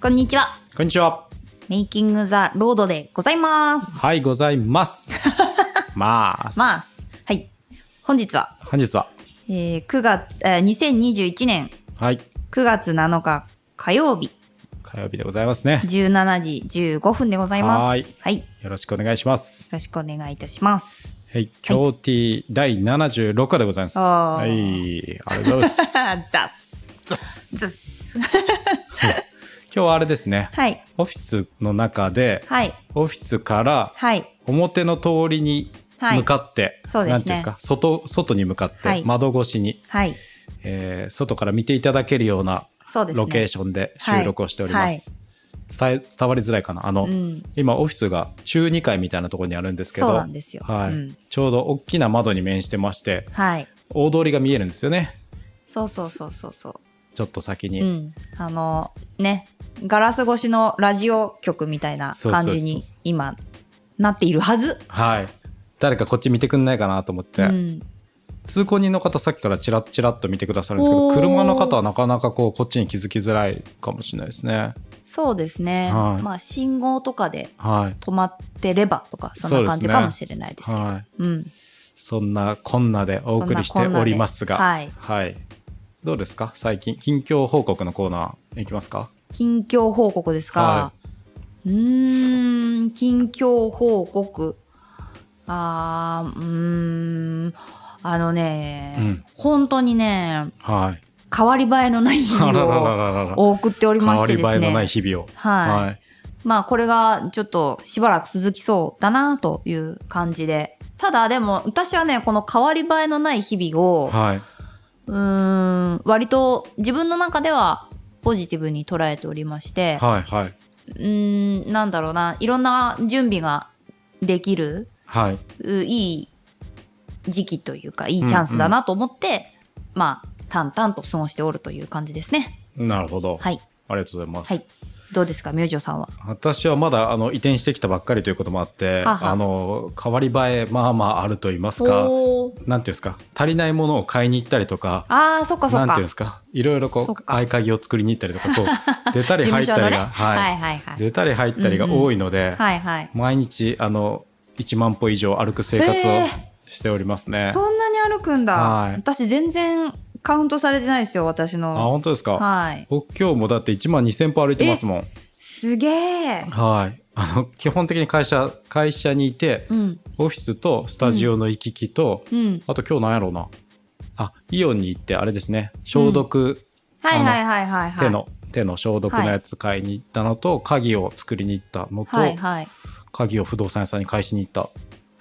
こんにちは。こんにちは。メイキングザロードでございます。はい、ございます。ます。ます。はい。本日は、本日は、えー、9月、えー、2021年はい、9月7日火曜日火曜日でございますね。17時15分でございます。はいはい。よよろしくお願いします。ろしくお願いいたします。はい、京 T 第76話でございます。あーはい、ありがとうございます。ザス。ザスザス。今日はあれですね、はい。オフィスの中で、はい。オフィスからはい。表の通りに向かって、そうですねなんていうんですか、外、外に向かって、はい窓越しに、はい。えー外から見ていただけるような。ロケーションで収録をしております。伝え伝わりづらいかなあの、うん。今オフィスが中2階みたいなところにあるんですけど。はいうんちょうど大きな窓に面してましてはい。大通りが見えるんですよねそうそうそうそうそう。ちょっと先に、うん、あのねガラス越しのラジオ局みたいな感じに今なっているはず。はい。誰かこっち見てくんないかなと思って、うん、通行人の方さっきからチラッチラッと見てくださるんですけど車の方はなかなかこうこっちに気づきづらいかもしれないですね。そうですね、はい。まあ信号とかではい。止まってればとかそんな感じかもしれないですけど。はい。うん、そんなこんなでお送りしておりますが。そんなこんなで。はい、どうですか？最近近況報告のコーナーいきますか？近況報告ですか、はうーん近況報告。あーうーん。あのね、うん。本当にねはい。変わり映えのない日々を 送っており変わましてですり映えのないね。日々を。はい、はい。まあこれがちょっとしばらく続きそうだなという感じで。ただでも私はね、この変わり映えのない日々を、はい。うーん、割と自分の中ではポジティブに捉えておりまして、はい。はい。うーん、なんだろうな、いろんな準備ができる、はい。ういい時期というか、いいチャンスだなと思って、まあ、淡々と過ごしておるという感じですね。なるほど。はい。ありがとうございます。はい。どうですか、明星さんは？私はまだあの移転してきたばっかりということもあって、あの変わり映えまあまああると言いますか、なんていうんですか、足りないものを買いに行ったりとか、ああ、そっかそっかなんていうんで。すか、いろいろこそう合鍵を作りに行ったりとか、こう 出たり事入ったりが、ね。はいはいはい。出たり入ったりが多いので、はいはい。毎日あの1万歩以上歩く生活をえしておりますね。そんなに歩くんだ。はい私全然カウントされてないですよ、私あの。本当ですか？はい。僕今日もだって1万2000歩歩いてますもん。すげえ。はい。あの基本的に会社会社にいて、うん。オフィスとスタジオの行き来と、うん。あと今日なんやろうな。あ、イオンに行ってあれですね。消毒、はいはいはいはいはい。手の手の消毒のやつ買いに行ったのと、鍵を作りに行ったのと、はいはい。鍵を不動産屋さんに返しに行った。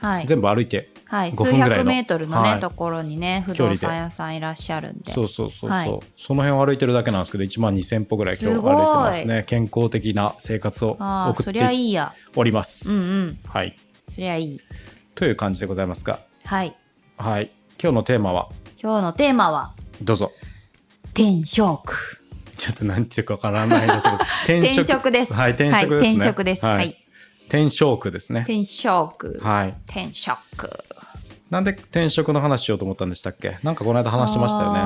はい。全部歩いて。はい。5数百メートルのね、はいところにね、不動産屋さんいらっしゃるんで。そうそうそうそう、はいその辺を歩いてるだけなんですけど1万2000歩ぐらい今日歩いてますね健康的な生活を送っそりゃていいや。おります、うんうん。はいそりゃいい。という感じでございますがはい。はい今日のテーマは？今日のテーマは、どうぞ転職。ちょっと何て言うかわからないので転転職です。はい転職ですね、はい転職です。はい。転職ですね転職。はい転職。なんで転職の話しようと思ったんでしたっけ？なんかこの間話しましたよね。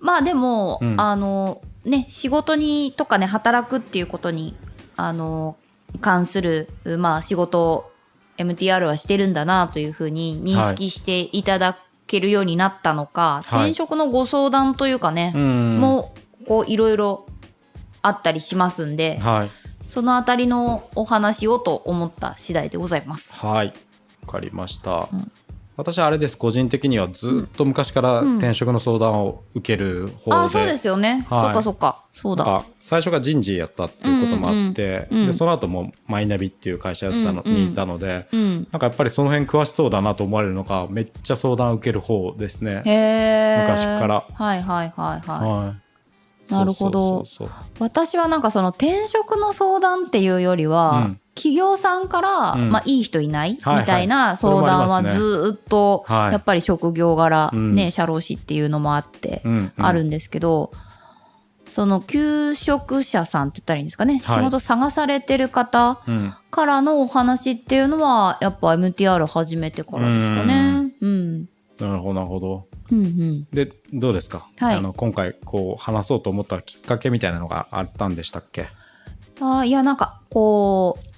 まあでも、うん。あのね仕事にとかね働くっていうことにあの関するまあ仕事を MTR はしてるんだなというふうに認識していただけるようになったのか、はい。転職のご相談というかね、うん。もうこういろいろあったりしますんで、はい。そのあたりのお話をと思った次第でございます。はい。わかりました、うん私はあれです。個人的にはずっと昔からうん。転職の相談を受ける方で、あそうですよね、はい。そっかそっか。そうだ。最初が人事やったっていうこともあって、うんうんうんでその後もマイナビっていう会社やったの、うん。うんにいたのでうん。なんかやっぱりその辺詳しそうだなと思われるのがめっちゃ相談を受ける方ですね。昔から。はいはいはいはい、はい、なるほど。私はなんかその転職の相談っていうよりは、うん企業さんから、うん。まあ、いい人いない、はいはい。みたいな相談はずーっと、はい。やっぱり職業柄、うん。ね社労士っていうのもあって、あるんですけどその求職者さんって言ったらいいんですかね、はい。仕事探されてる方うん。からのお話っていうのはやっぱ MTR 始めてからですかね？うん、なるほどなるほど。うん、うん。でどうですか、はい。あの今回こう話そうと思ったきっかけみたいなのがあったんでしたっけ？あーいやなんかこう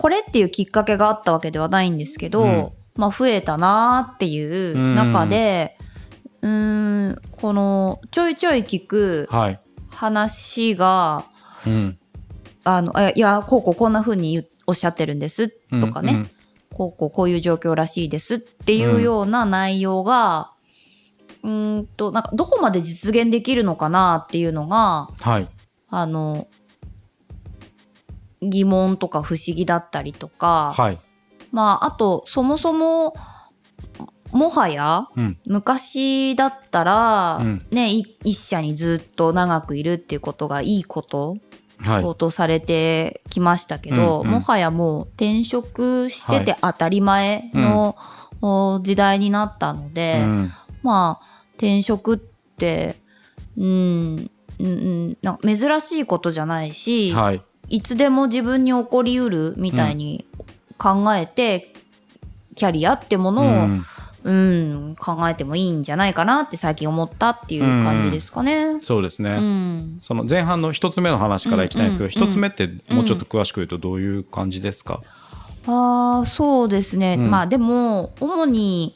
これっていうきっかけがあったわけではないんですけど、うんまあ増えたなーっていう中でうーんこのちょいちょい聞くはい。話がうん。あのあいやこうこうこんな風に言うおっしゃってるんですとかね、うんこうこうこういう状況らしいですっていうような内容が、うーんとなんかどこまで実現できるのかなっていうのがはい。あの疑問とか不思議だったりとか、はい。まああとそもそももはやうん。昔だったら、うんねい一社にずっと長くいるっていうことがいいことはい。とされてきましたけど、うんうんもはやもう転職してて当たり前の、お時代になったので、うん。まあ転職ってうんうんうんなんか珍しいことじゃないし、はい。いつでも自分に起こりうるみたいに考えて、キャリアってものを、うん。うん、考えてもいいんじゃないかなって最近思ったっていう感じですかね。そうですね。うん。その前半の一つ目の話からいきたいんですけど、うん。うん一つ目ってもうちょっと詳しく言うとどういう感じですか、ああそうですね、うん。まあでも主に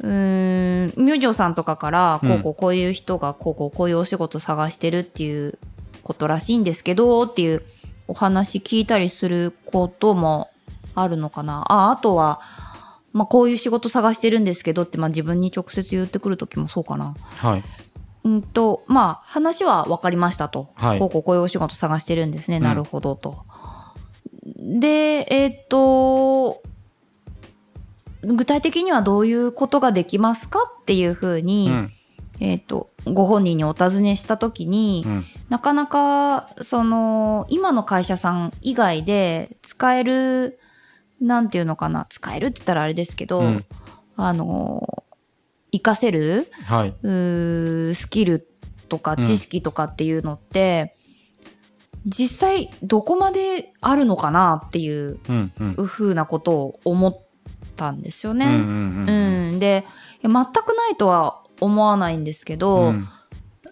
うーん明星さんとかからうん。こうこうこういう人がこうこうこういうお仕事探してるっていうことらしいんですけどっていうお話聞いたりすることもあるのかなああとは、まあ、こういう仕事探してるんですけどって、まあ、自分に直接言ってくる時もそうかな。はい。うんとまあ話は分かりましたと、はいこうこうこういうお仕事探してるんですね、うんなるほどと。でえっ、と具体的にはどういうことができますかっていうふうに、うん。えっ、とご本人にお尋ねした時に、うん。なかなかその今の会社さん以外で使えるなんていうのかな使えるって言ったらあれですけど、うんあの活かせるはい。スキルとかうん知識とかっていうのって、実際どこまであるのかなっていううん。うん。ふうなことを思ったんですよね。うんうんううんんで全くないとは思わないんですけど、うん。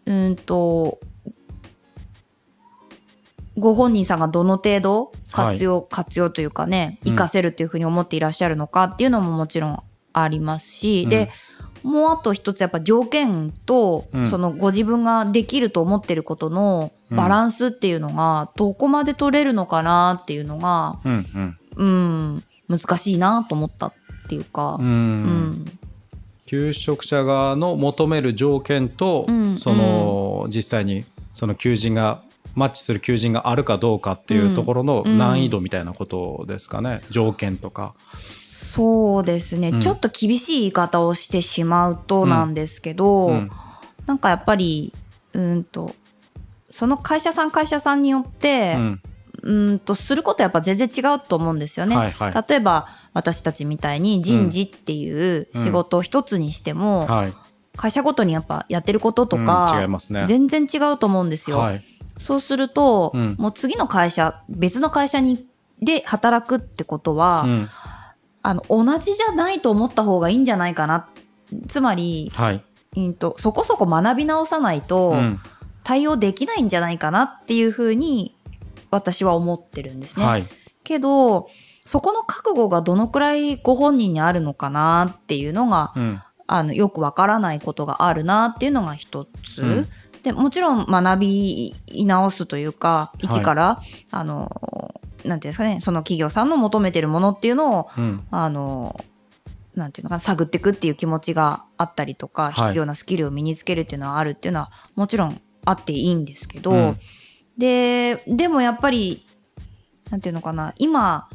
うんとご本人さんがどの程度活用、活用というかねうん。活かせるっていうふうに思っていらっしゃるのかっていうのももちろんありますし、でもうあと一つやっぱ条件と、うん。そのご自分ができると思ってることのバランスっていうのがどこまで取れるのかなっていうのが、うんうん。うん、難しいなと思ったっていうかう、ん。うん求職者側の求める条件と、うんその実際にその求人がマッチする求人があるかどうかっていうところのうん難易度みたいなことですかね、条件とか。そうですね、うん。ちょっと厳しい言い方をしてしまうとなんですけど、うん。なんかやっぱりうんとその会社さん会社さんによって、うんうんとすることはやっぱ全然違うと思うんですよね。はいはい。例えば私たちみたいに人事っていう仕事一つにしても、はい。会社ごとにやっぱやってることとか、ね。全然違うと思うんですよ。はい。そうすると、うん。もう次の会社別の会社にで働くってことは、うん。あの同じじゃないと思った方がいいんじゃないかな。つまり、はい。うんとそこそこ学び直さないとうん。対応できないんじゃないかなっていうふうに私は思ってるんですね。はい。けどそこの覚悟がどのくらいご本人にあるのかなっていうのがうん。あのよくわからないことがあるなっていうのが一つ。うん。でもちろん学び直すというかい。一から、あのなんていうんですかねその企業さんの求めてるものっていうのをうん。あのなんていうのかな探っていくっていう気持ちがあったりとか、はい。必要なスキルを身につけるっていうのはあるっていうのはもちろんあっていいんですけど、うんででもやっぱりなんていうのかな今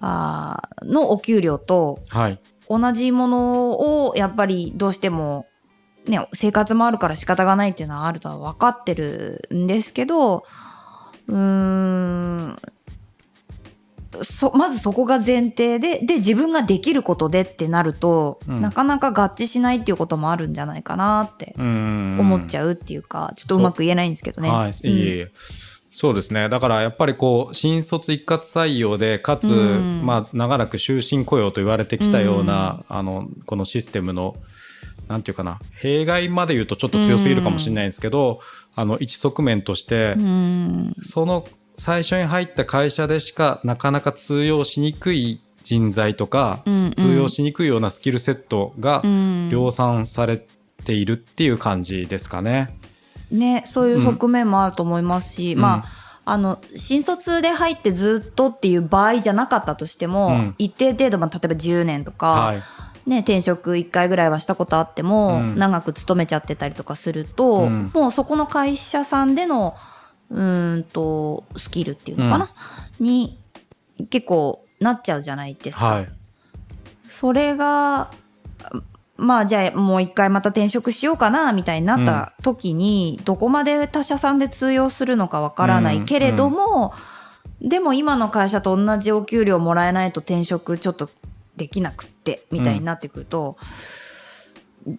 あーのお給料とはい。同じものをやっぱりどうしても、ね、生活もあるから仕方がないっていうのはあるとは分かってるんですけどうーんそまずそこが前提でで自分ができることでってなると、うん。なかなか合致しないっていうこともあるんじゃないかなって思思っちゃうっていうか、ちょっとうまく言えないんですけどね。はい、うん。いえいえ。そうですね。だからやっぱりこう、新卒一括採用で、かつ、うん。まあ、長らく終身雇用と言われてきたような、あの、このシステムの、なんていうかな、弊害まで言うとちょっと強すぎるかもしれないんですけど、あの、一側面として、うん。その最初に入った会社でしかなかなか通用しにくい人材とか、うんうん。通用しにくいようなスキルセットがうん。量産されているっていう感じですかね。ねそういう側面もあると思いますし、うん。まああの新卒で入ってずっとっていう場合じゃなかったとしても、うん。一定程度、まあ、例えば10年とか、はい。ね、転職1回ぐらいはしたことあっても、うん。長く勤めちゃってたりとかすると、うん。もうそこの会社さんでのうーんとスキルっていうのかな、に結構なっちゃうじゃないですか。はい。それがまあじゃあもう一回また転職しようかなみたいになった時に、どこまで他社さんで通用するのかわからないけれども、でも今の会社と同じお給料もらえないと転職ちょっとできなくってみたいになってくると、あ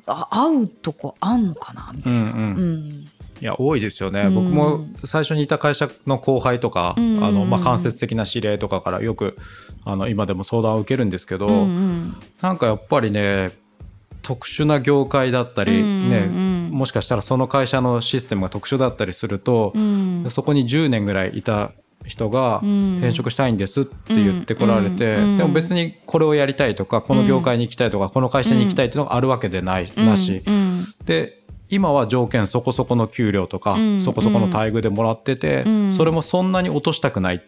合うとこあんのかな？みたいな。うんうん。うん。いや多いですよね、うん。僕も最初にいた会社の後輩とか、うん。あのまあ、間接的な知り合いとかからよくあの今でも相談を受けるんですけど、うんうん。なんかやっぱりね特殊な業界だったり、うんうんもしかしたらその会社のシステムが特殊だったりすると、うん。そこに10年ぐらいいた人がうん。転職したいんですって言ってこられて、でも別にこれをやりたいとかこの業界に行きたいとかこの会社に行きたいっていうのがあるわけでない、なしで今は条件そこそこの給料とか、うん。そこそこの待遇でもらってて、うん。それもそんなに落としたくない。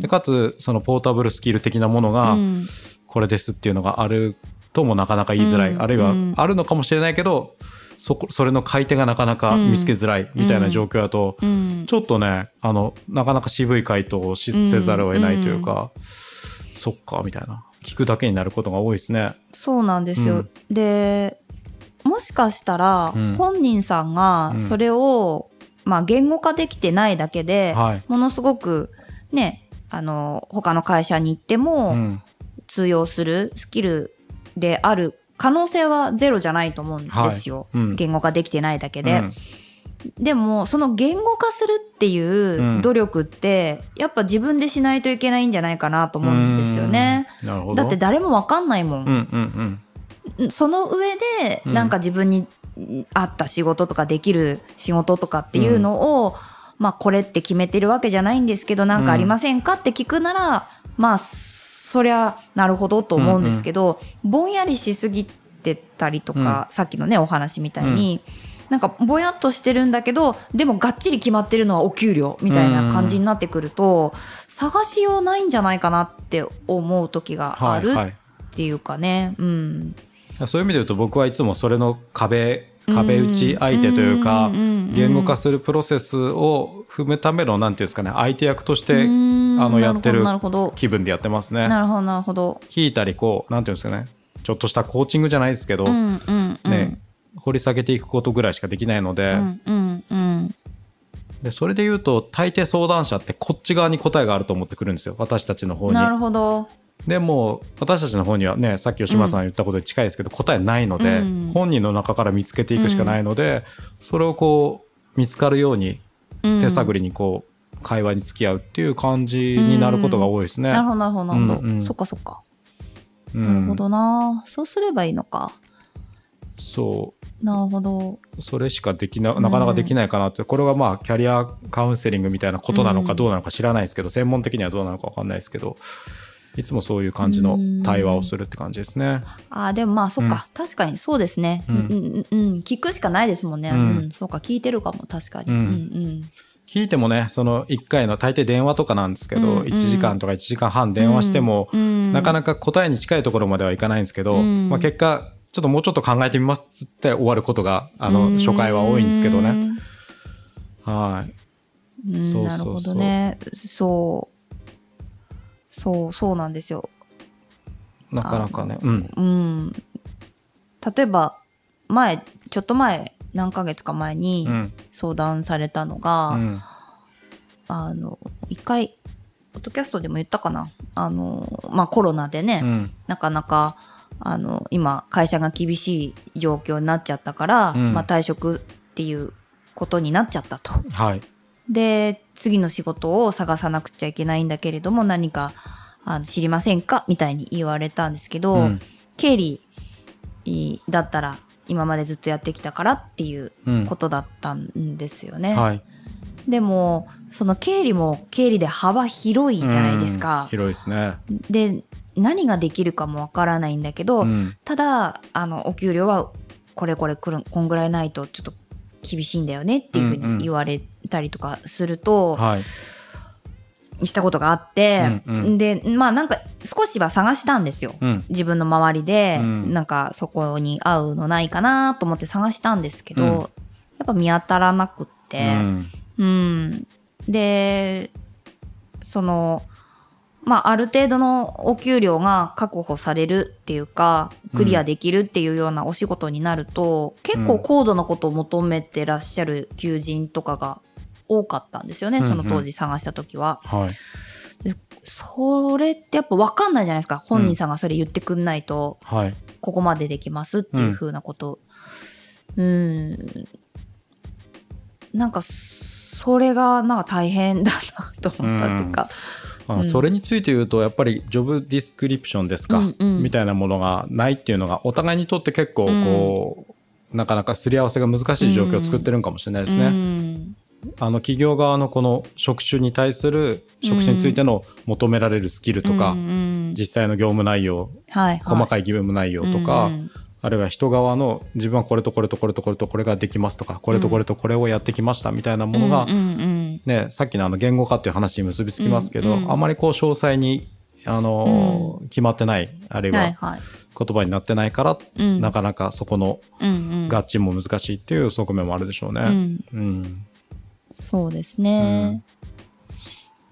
でかつそのポータブルスキル的なものがうん。これですっていうのがあるともなかなか言いづらい、うん。あるいはうん。あるのかもしれないけどそこそれの買い手がなかなか見つけづらいみたいな状況だと、うん。ちょっとねあのなかなか渋い回答をしせざるを得ないというか、そっかみたいな。聞くだけになることが多いですね。そうなんですよ。うん。でもしかしたらうん。本人さんがうん。それを、まあ、言語化できてないだけで、はい。ものすごくねあの他の会社に行ってもうん。通用するスキルである可能性はゼロじゃないと思うんですよ、はい。うん。言語化できてないだけで。うん。でもその言語化するっていう努力って、やっぱ自分でしないといけないんじゃないかなと思うんですよね。だって誰もわかんないもん。うんうんうん。その上でうん。なんか自分に合った仕事とかできる仕事とかっていうのを、まあこれって決めてるわけじゃないんですけど何かありませんかって聞くなら、まあそりゃなるほどと思うんですけど、ぼんやりしすぎてたりとか、さっきのねお話みたいに、なんかぼやっとしてるんだけどでもがっちり決まってるのはお給料みたいな感じになってくると、探しようないんじゃないかなって思う時があるはいはい。っていうかね。うん。そういう意味で言うと僕はいつもそれの壁壁打ち相手というかうんうんうんうん言語化するプロセスを踏むためのなんていうんですかね相手役としてあうんのやってるなるほど。気分でやってますね。なるほどなるほど。聞いたりこうなんていうんですかね。ちょっとしたコーチングじゃないですけど、うんうんうん。ね掘り下げていくことぐらいしかできないので,、うんうんうん。でそれで言うと大抵相談者ってこっち側に答えがあると思ってくるんですよ。私たちの方に。なるほど。でも私たちの方にはねさっき吉村さん言ったことに近いですけど、答えないので、うん。本人の中から見つけていくしかないので、それをこう見つかるように手探りりにこう会話に付き合うっていう感じになることが多いですね。なるほどなるほどなるほど、うんうん。そっかそっか、うん。なるほどな。そうすればいいのか。そなるほど。うそれしかできななかなかできないかなって、これはまあキャリアカウンセリングみたいなことなのかうん。どうなのか知らないですけど、専門的にはどうなのか分かんないですけどいつもそういう感じの対話をするって感じですね。あーでもまあそっか、確かにそうですね、ううんんうんうん、聞くしかないですもんね、ううん。んそうか聞いてるかも。確かに、ううんんうん聞いてもねその1回の大抵電話とかなんですけど、うんうん。1時間とか1時間半電話しても、うんなかなか答えに近いところまではいかないんですけど、うん。まあ、結果ちょっともうちょっと考えてみますって終わることがあの初回は多いんですけどね。はい。うん。そうそうそう。なるほどね。そう。そうそうなんですよ。なかなかね。うん。うん。例えば前ちょっと前何ヶ月か前にうん。相談されたのが、うん。あの一回ポッドキャストでも言ったかな。あのまあコロナでね、うん。なかなかあの今会社が厳しい状況になっちゃったから、うん。まあ、退職っていうことになっちゃったと。はい。で次の仕事を探さなくちゃいけないんだけれども何かあの知りませんか？みたいに言われたんですけど、うん。経理だったら今までずっとやってきたからっていううんことだったんですよね。はいでもその経理も経理で幅広いじゃないですうんか。広いですね。で何ができるかもわからないんだけど、うんただあのお給料はこれこれくるこんぐらいないとちょっと厳しいんだよねっていうふううんうんに言われたりとかすると、はい。したことがあって、うんうん。でまあなんか少しは探したんですよ。うん。自分の周りで、うん。なんかそこに合うのないかなと思って探したんですけど、うん。やっぱ見当たらなくって、うん。うん、でそのまあある程度のお給料が確保されるっていうかクリアできるっていうようなお仕事になると、結構高度なことを求めてらっしゃる求人とかが多かったんですよね、その当時探した時は。はい。それってやっぱ分かんないじゃないですか。本人さんがそれ言ってくんないと、はい。ここまでできますっていう風なこと。うん。なんかそれがなんか大変だなと思ったっていうか、まあ、うん。それについて言うとやっぱりジョブディスクリプションですか、うんうん。みたいなものがないっていうのがお互いにとって結構こう、なかなかすり合わせが難しい状況を作ってるんかもしれないですね。うんあの企業側のこの職種に対する職種についての求められるスキルとか、うんうん実際の業務内容、はいはい、細かい業務内容とか、うんあるいは人側の自分はこれとこれとこれとこれとこれができますとかこれとこれとこれをやってきましたみたいなものが、うんうんうん。ね、さっきのあの言語化っていう話に結びつきますけど、うんうんあまりこう詳細にあのー決まってないあるいはいははい。言葉になってないから、うん。なかなかそこのうんうん。合致も難しいっていう側面もあるでしょうね。うん。うんそうですね、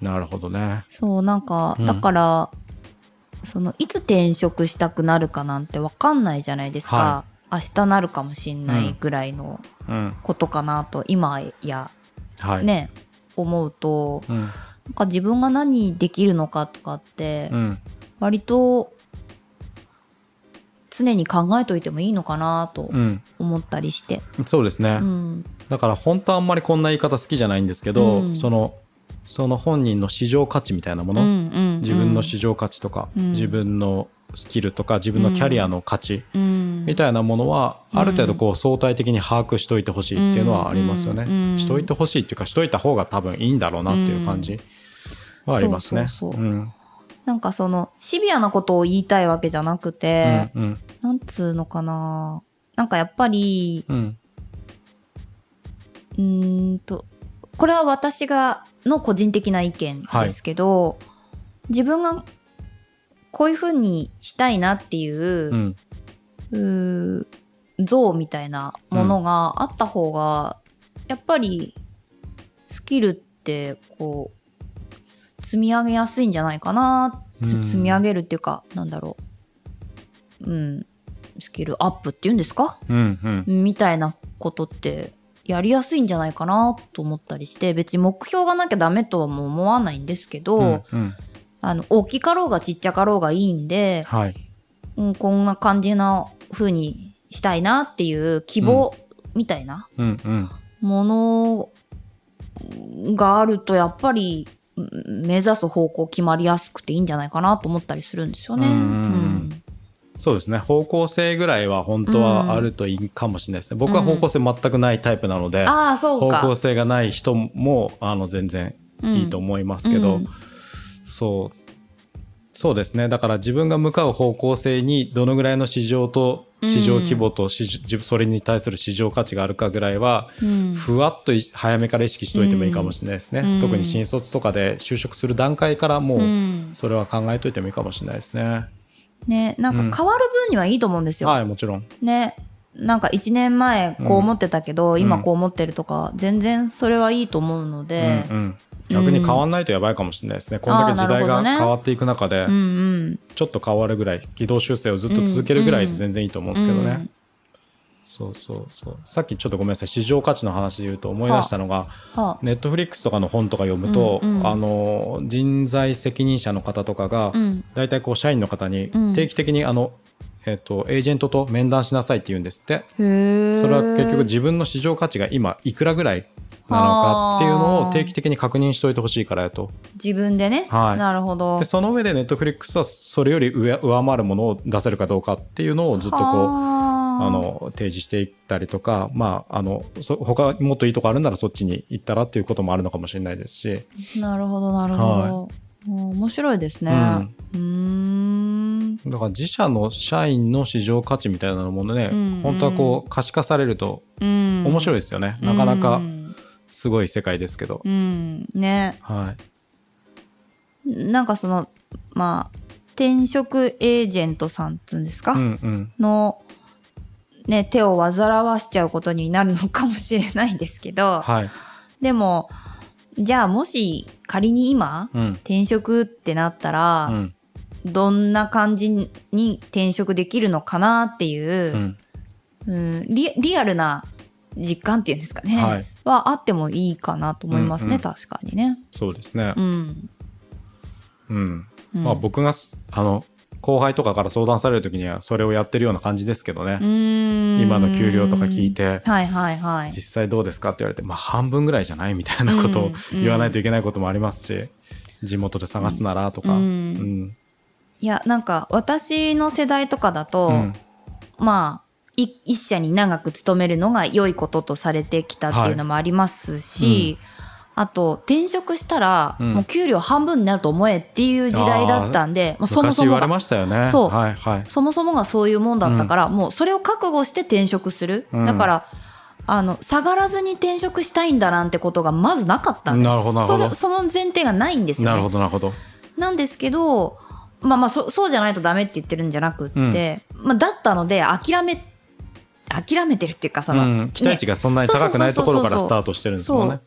なるほどね。そうなんかうん。だから、そのいつ転職したくなるかなんて分かんないじゃないですか、は明日なるかもしんないぐらいのうん。ことかなと今やはい。ね、思うと。うん。なんか自分が何できるのかとかってうん。割と常に考えといてもいいのかなとうん、思ったりして、そうですね、うん。だから本当はあんまりこんな言い方好きじゃないんですけど、うん。そのその本人の市場価値みたいなもの、うんうん自分の市場価値とか、うん。自分のスキルとか自分のキャリアの価値うん。みたいなものはうん。ある程度こう相対的に把握しといてほしいっていうのはありますよね。うんしといてほしいっていうかしといた方が多分いいんだろうなっていう感じはありますね。そうそうそうんなんかそのシビアなことを言いたいわけじゃなくて、うんなんつうのかな。なんかやっぱりうん。うーんとこれは私がの個人的な意見ですけど、自分がこういうふうにしたいなっていうう、ん。うー像みたいなものがあった方が、やっぱりスキルってこう積み上げやすいんじゃないかな、積み上げるっていうかなんだろう。うん。スキルアップっていうんですか？うんうん。みたいなことってやりやすいんじゃないかなと思ったりして別に目標がなきゃダメとはもう思わないんですけど、うんうん。あの大きかろうがちっちゃかろうがいいんで、はい。うん、こんな感じな風にしたいなっていう希望みたいなものがあるとやっぱりうん目指す方向決まりやすくていいんじゃないかなと思ったりするんですよね。うんうんうん。そうですね。方向性ぐらいは本当はあるといいかもしれないですね。僕は方向性全くないタイプなので、ああそうか。方向性がない人もあの全然いいと思いますけど、うん。そうそうですね。だから自分が向かう方向性にどのぐらいの市場と市場規模と市場それに対する市場価値があるかぐらいは、うん。ふわっとい早めから意識しておいてもいいかもしれないですね、うん。特に新卒とかで就職する段階からもううん。それは考えといてもいいかもしれないですね、ねなんか変わる分にはいいと思うんですよ。はいもちろん。ねなんか1年前こう思ってたけど、ん。今こう思ってるとか全然それはいいと思うので、うんうん、逆に変わんないとやばいかもしれないですね、こんだけ時代が変わっていく中で、うんうん。ちょっと変わるぐらい軌道修正をずっと続けるぐらいで全然いいと思うんですけどね、うんそうそうそう。さっきちょっとごめんなさい。市場価値の話で言うと思い出したのが、はあ。ネットフリックスとかの本とか読むと、うんうん。あの人材責任者の方とかが、うん。大体こう社員の方にうん。定期的にあの、えっとエージェントと面談しなさいって言うんですって。それは結局自分の市場価値が今いくらぐらいなのかっていうのを定期的に確認しておいてほしいからやと。自分でね、はい。なるほど。でその上でネットフリックスはそれより上上回るものを出せるかどうかっていうのをずっとこうはあの提示していったりとか、まあ、あのそ他もっといいとこあるならそっちに行ったらっていうこともあるのかもしれないですし、なるほどなるほど、うん面白いですね。うーん。だから自社の社員の市場価値みたいなものね、うんうん。本当はこう可視化されるとうん。面白いですよね、なかなうかん。すごい世界ですけど、うん。ね。はい、なんかそのまあ転職エージェントさんっつうんですか、うんうん。の、ね、手を煩わしちゃうことになるのかもしれないですけど、はい。でもじゃあもし仮に今うん。転職ってなったら、うん。どんな感じに転職できるのかなっていうう、ん。うんリリアルな実感っていうんですかね、はい。はあってもいいかなと思いますね、うんうん。確かにね。そうですね。うん。うん、うん。まあ僕がすあの後輩とかから相談される時にはそれをやってるような感じですけどね、今今の給料とか聞いてはいはいはい。実際どうですかって言われて、まあ、半分ぐらいじゃないみたいなことをうん言わないといけないこともありますし、地元で探すならとか、うん。うん。いやなんか私の世代とかだと、うん。まあい一社に長く勤めるのが良いこととされてきたっていうのもありますし、あと転職したら、うん。もう給料半分になると思えっていう時代だったんでもうそもそもがね。そう。はいはい。そもそもがそういうもんだったから、もうそれを覚悟して転職する、うん。だからあの下がらずに転職したいんだなんてことがまずなかったんです。なるほどそれその前提がないんですよね。なるほどなるほど。なんですけどまあまあそそうじゃないとダメって言ってるんじゃなくって、まあ、だったので諦め諦めてるっていうかその、うん、期待値がそんなに高くないところからスタートしてるんですもんね。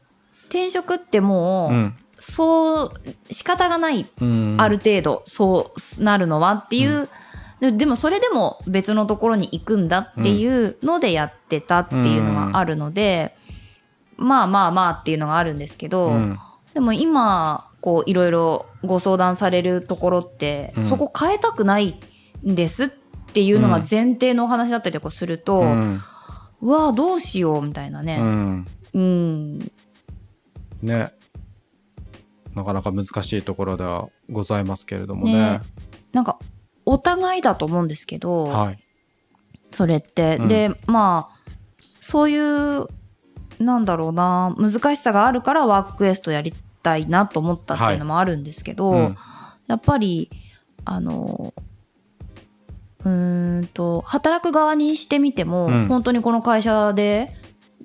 転職ってもう、うん。そう仕方がない、うん。ある程度そうなるのはっていう、ででもそれでも別のところに行くんだっていうのでやってたっていうのがあるので、まあまあまあっていうのがあるんですけど、うん。でも今こういろいろご相談されるところって、うん。そこ変えたくないんですっていうのが前提のお話だったりとかすると、ううんわあどうしようみたいなうね、ん。うん、ね。なかなか難しいところではございますけれどもね。ね。なんかお互いだと思うんですけど、はい、それって、うん。でまあそういうなんだろうな難しさがあるからワーククエストやりたいなと思ったっていうのもあるんですけど、うん。やっぱりあのうーんと働く側にしてみても、うん。本当にこの会社で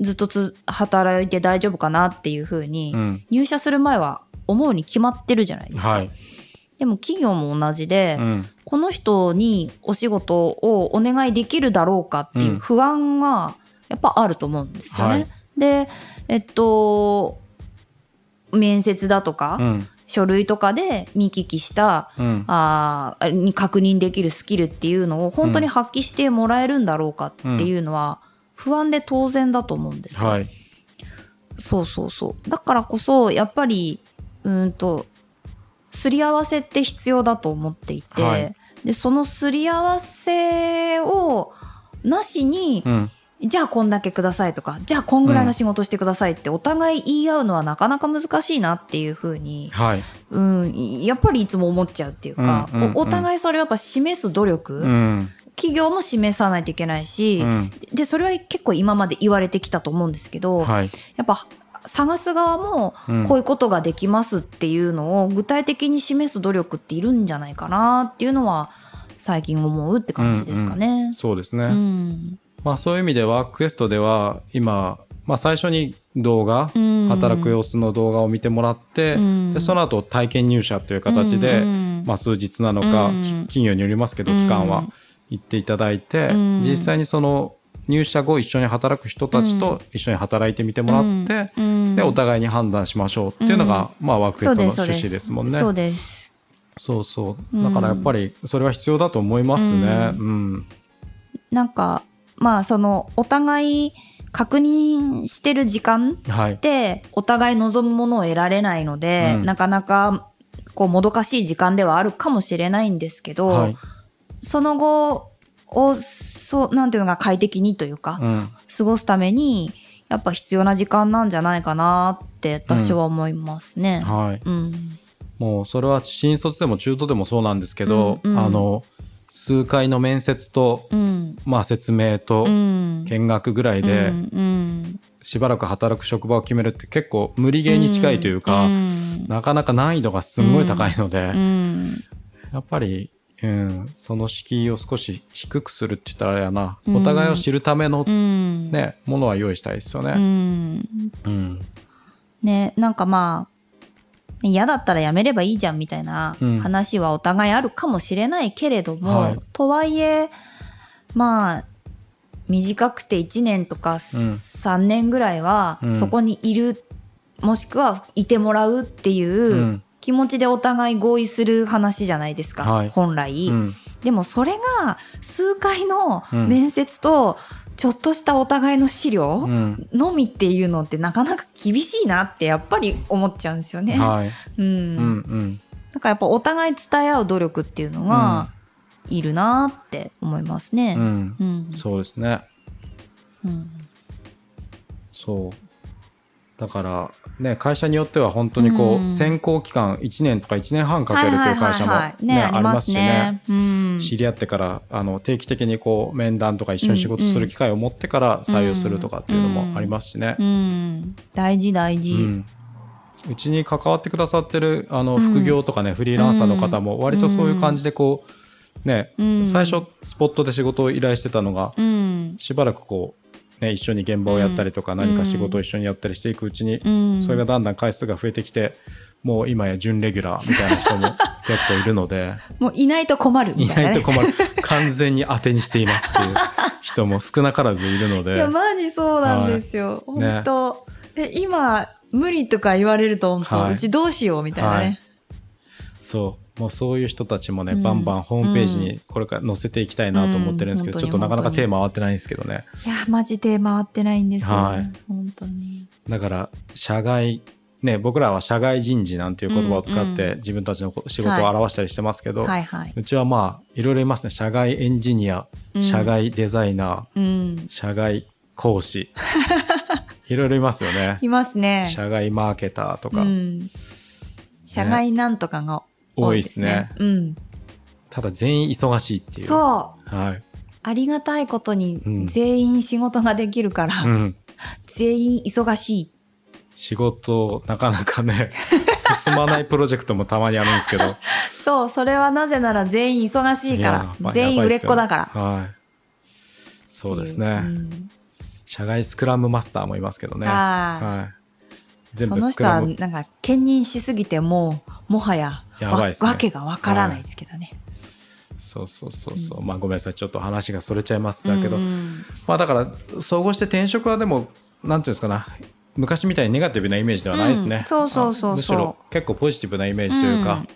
ずっとつ働いて大丈夫かなっていうふうに、うん。入社する前は思うに決まってるじゃないですか。はい。でも企業も同じで、うん。この人にお仕事をお願いできるだろうかっていう不安がやっぱあると思うんですよね。はい。でえっと面接だとか、うん。書類とかで見聞きしたうん。あーに確認できるスキルっていうのを本当に発揮してもらえるんだろうかっていうのは不安で当然だと思うんですよ。はい。そうそうそう。だからこそやっぱりうーんとすり合わせって必要だと思っていて、はい。でそのすり合わせをなしに、うん。じゃあこんだけくださいとかじゃあこんぐらいの仕事してくださいってお互い言い合うのはなかなか難しいなっていうふうに、はい。うん、やっぱりいつも思っちゃうっていうか、うんうんうん。おお互いそれをやっぱ示す努力、うん企業も示さないといけないし、うん。でそれは結構今まで言われてきたと思うんですけど、はい。やっぱ探す側もうん。こういうことができますっていうのを具体的に示す努力っているんじゃないかなっていうのは最近思うって感じですかね。そうですね、うん。まあそういう意味でワーククエストでは今、まあ、最初に動画、うん。働く様子の動画を見てもらって、うん。でその後体験入社という形で、うんまあ、数日なのか、企業によりますけどうん期間は行っていただいて、うん。実際にその入社後一緒に働く人たちと一緒に働いてみてもらって、うん。でお互いに判断しましょうっていうのが、まあ、ワーククエストの趣旨ですもんね。そうです。そうそう。だからやっぱりそれは必要だと思いますね。うん。なんかまあそのお互い確認してる時間はい。ってお互い望むものを得られないので、うん。なかなかこうもどかしい時間ではあるかもしれないんですけど、はいその後をそうなんていうのが快適にというか、うん。過ごすためにやっぱ必要な時間なんじゃないかなって私は思いますね。はい。うん。もうそれは新卒でも中途でもそうなんですけど、うんうん。あの数回の面接と、うん。まあ、説明とうん。見学ぐらいで、うんうん。しばらく働く職場を決めるって結構無理ゲーに近いというか、うん。なかなか難易度がすんごい高いので、うん。やっぱり、うん、その敷居を少し低くするって言ったらあれやな、うん。お互いを知るための、うん。ねものは用意したいですようね。ん。うん。ねなんかまあ嫌だったらやめればいいじゃんみたいなうん。話はお互いあるかもしれないけれども、はい。とはいえまあ短くて1年とかうん。3年ぐらいはうん。そこにいる、もしくはいてもらうっていううん気持ちでお互い合意する話じゃないですか、はい。本来、うん。でもそれが数回のうん面接とちょっとしたお互いの資料、うん。のみっていうのってなかなか厳しいなってやっぱり思っちゃうんですよね。はい。うん。うんうん。だからやっぱお互い伝え合う努力っていうのがいるなって思いますね。うん。うん。そうですね。うん。そうだからね会社によっては本当にこう、うん。選考期間1年とか1年半かけるという会社もねありますしね。うん。知り合ってからあの定期的にこう面談とか一緒に仕事する機会を持ってから採用するとかっていうのもありますしね。うん。大事大事。うちに関わってくださってるあのうん。副業とかね、フリーランサーの方も割とそういう感じでこうね、うん。最初スポットで仕事を依頼してたのがうん。しばらくこう、ね、一緒に現場をやったりとか、うん。何か仕事を一緒にやったりしていくうちに、うん。それがだんだん回数が増えてきてもう今や準レギュラーみたいな人も結構いるので もういないと困るみいな、いと困る。完全に当てにしていますっていう人も少なからずいるので。いやマジそうなんですよ。はい。ね本当、で今無理とか言われると本当、はい。うちどうしようみたいなね。そうもうそういう人たちもね、うん。バンバンホームページにこれから載せていきたいなと思ってるんですけど、うん。ちょっとなかなか手回ってないんですけどね。いやマジで回ってないんですよ、はい。本当に。だから社外ね僕らは社外人事なんていう言葉を使っうんて自分たちの仕事を表したりしてますけど。うちはまあいろいろいますね。社外エンジニアうん。社外デザイナー、うん。社外講師。いろいろいますよね。いますね。社外マーケターとか、うん。社外なんとかが多いですね。うん。ただ全員忙しいっていう。そう。はい、ありがたいことにうん。全員仕事ができるから、うん、全員忙しい。仕事なかなかね 進まないプロジェクトもたまにあるんですけど。そう、それはなぜなら全員忙しいかやら、全員売れっ子だから。はい。そうですね、う。ん。社外スクラムマスターもいますけどね。はい。全その人はなんか兼任しすぎてもうもはやわやばいね。わけがわからないですけどね。そうそうそうそう、まあごめんなさい。ちょっと話がそれちゃいます。だけど、うん。まあだから総合して転職はでもなんていうんですかな。昔みたいにネガティブなイメージではないですね、うん。そうそうそうむしろ結構ポジティブなイメージというか、うん。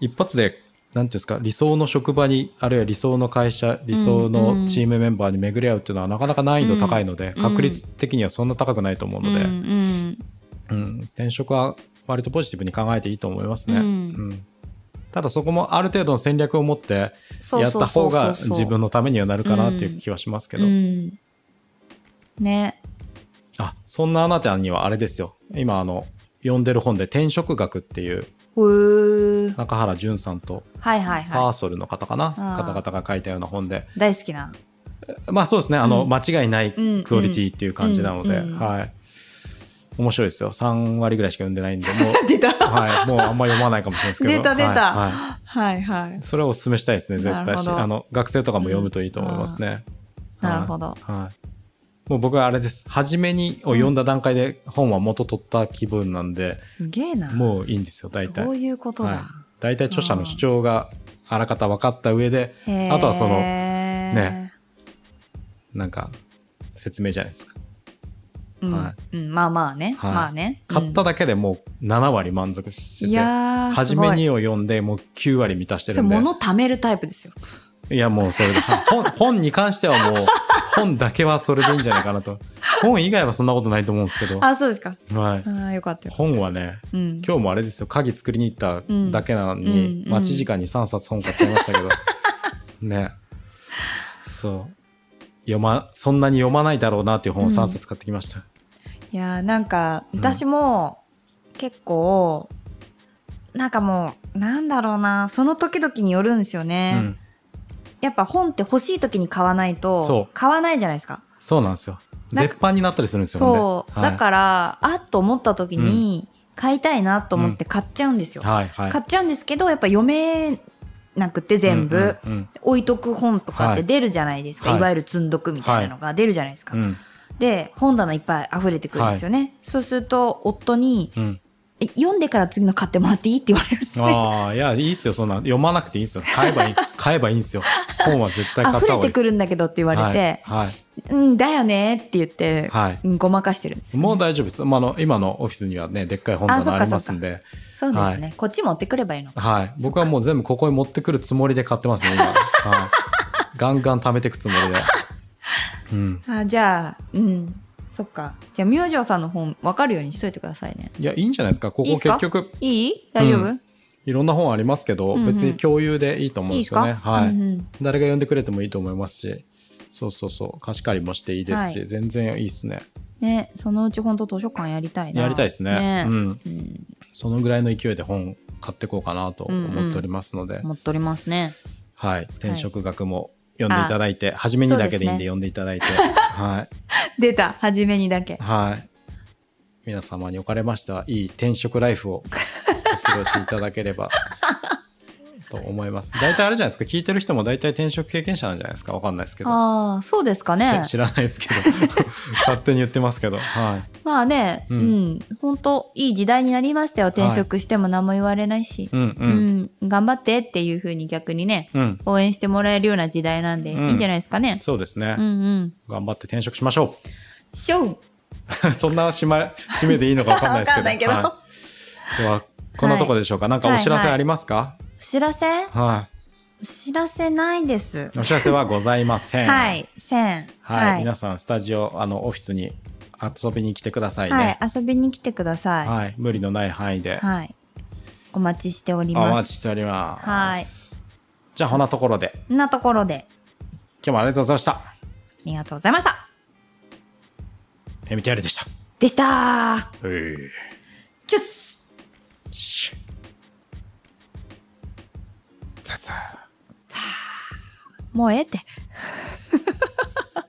一発でなんていうんですか理想の職場にあるいは理想の会社理想のチームメンバーに巡り合うっていうのはなかなか難易度高いので、うん確率的にはそんな高くないと思うので、うんうんうん転職は割とポジティブに考えていいと思いますね。うん。うん。ただそこもある程度の戦略を持ってやった方が自分のためにはなるかなっていう気はしますけど、うん。ね。あそんなあなたにはあれですよ。今あの読んでる本で「転職学」っていう中原淳さんとはいはいはパーソルの方かな、あー。方々が書いたような本で。い。大好きな。まあそうですね。あの、うん。間違いないクオリティっていう感じなので、うんうん。はい面白いですよ。3割ぐらいしか読んでないんでも 出た。う、はい、もうあんま読まないかもしれないですけど。出た出た。はいはい。はいはい。それをお勧めしたいですね絶対し。あの学生とかも読むといいと思いますね、うん。なるほど。はい。はい。もう僕はあれです。初めにを読んだ段階で本は元取った気分なんで、すげえな。もういいんですよ大体。どういうことだ。はい。大体著者の主張があらかた分かった上であとはそのね。なんか説明じゃないですかうん。はうん。まあまあね。はい。まあね。買っただけでもう7割満足してて、いやー初めにを読んでもう9割満たしてるんで。物貯めるタイプですよ。いやもうそれで 本本に関してはもう本だけはそれでいいんじゃないかなと。本以外はそんなことないと思うんですけど、あ、そうですか。はい、あーよかったよ。本はねうん。今日もあれですよ。鍵作りに行っただけなのに、うん待ち時間に3冊本買っちゃいましたけど。ね。そう読まそんなに読まないだろうなっていう本を3冊買ってきました、いやーなんかうん私も結構、なんかもうなんだろうなその時々によるんですようね、ん。やっぱ本って欲しい時に買わないと買わないじゃないですか。そうなんですよ。絶版になったりするんですよそう、はい。だからあっと思った時に買いたいなと思って買っちゃうんですよ。買っちゃうんですけどやっぱ読めなくて全部、うんうん置いとく本とかって出るじゃないですか、はい。い、わゆる積んどくみたいなのが出るじゃないですか。うん。うんで本棚いっぱい溢れてくるんですよね。そうすると夫にうん。え読んでから次の買ってもらっていいって言われるんですよ。ああいやいいっすよそんな読まなくていいんですよ買えばいい 買えばいいんですよ本は絶対買った溢れてくるんだけどって言われて、はいはいうんだよねって言って、はいうんごまかしてるんですよ、もう大丈夫です。まあ、あの今のオフィスにはね、でっかい本棚ありますんで、そうですね、こっち持ってくればいいのか。はい。僕はもう全部ここに持ってくるつもりで買ってますね、今。はい。ガンガン貯めていくつもりで。うん。あじゃあうんそっか。じゃあ明星さんの本分かるようにしといてくださいね。いや、いいんじゃないですか。ここ結局、いい？大丈夫、うん。いろんな本ありますけど、うんうん別に共有でいいと思うんいいですよね。はい、うんうん。誰が読んでくれてもいいと思いますし、そうそうそう、貸し借りもしていいですし、はい全然いいですね。ねそのうち本当図書館やりたいな。やりたいですね。うん。うん。そのぐらいの勢いで本買っていこうかなと思っておりますので、持っておりますね。はい、転職学も読んでいただいて、初めにだけでいいんで読んでいただいて、はい、出た初めにだけ。はい、皆様におかれましては、いい転職ライフをお過ごしいただければ と思います。大体あれじゃないですか、聞いてる人も大体転職経験者なんじゃないですか、わかんないですけど。ああそうですかねし。知らないですけど、勝手に言ってますけど、はい。まあね、ううんん、本当いい時代になりましたよ。転職しても何も言われないし、うんう。うんん、頑張ってっていう風に逆にね、うん。応援してもらえるような時代なんで、うんいいんじゃないですかね。そうですね、うんうん。頑張って転職しましょショーう。そんな締め締めでいいのかわかんないですけど。わかんないけどはい、では、こんなとこでしょうか。なんかお知らせありますか？お知らせ？はい。お知らせないです。お知らせはございません。は。い、千。はい。皆さん、スタジオ、あの、オフィスに遊びに来てくださいね。はい、遊びに来てください。ははい。無理のない範囲で。い。お待ちしておりおます。待ちしております。はいじゃあ、こんなところで、こんなところで、今日もありがとうございました。ありがとうございました。MTR でした。でしたー。えチュッスもうええって。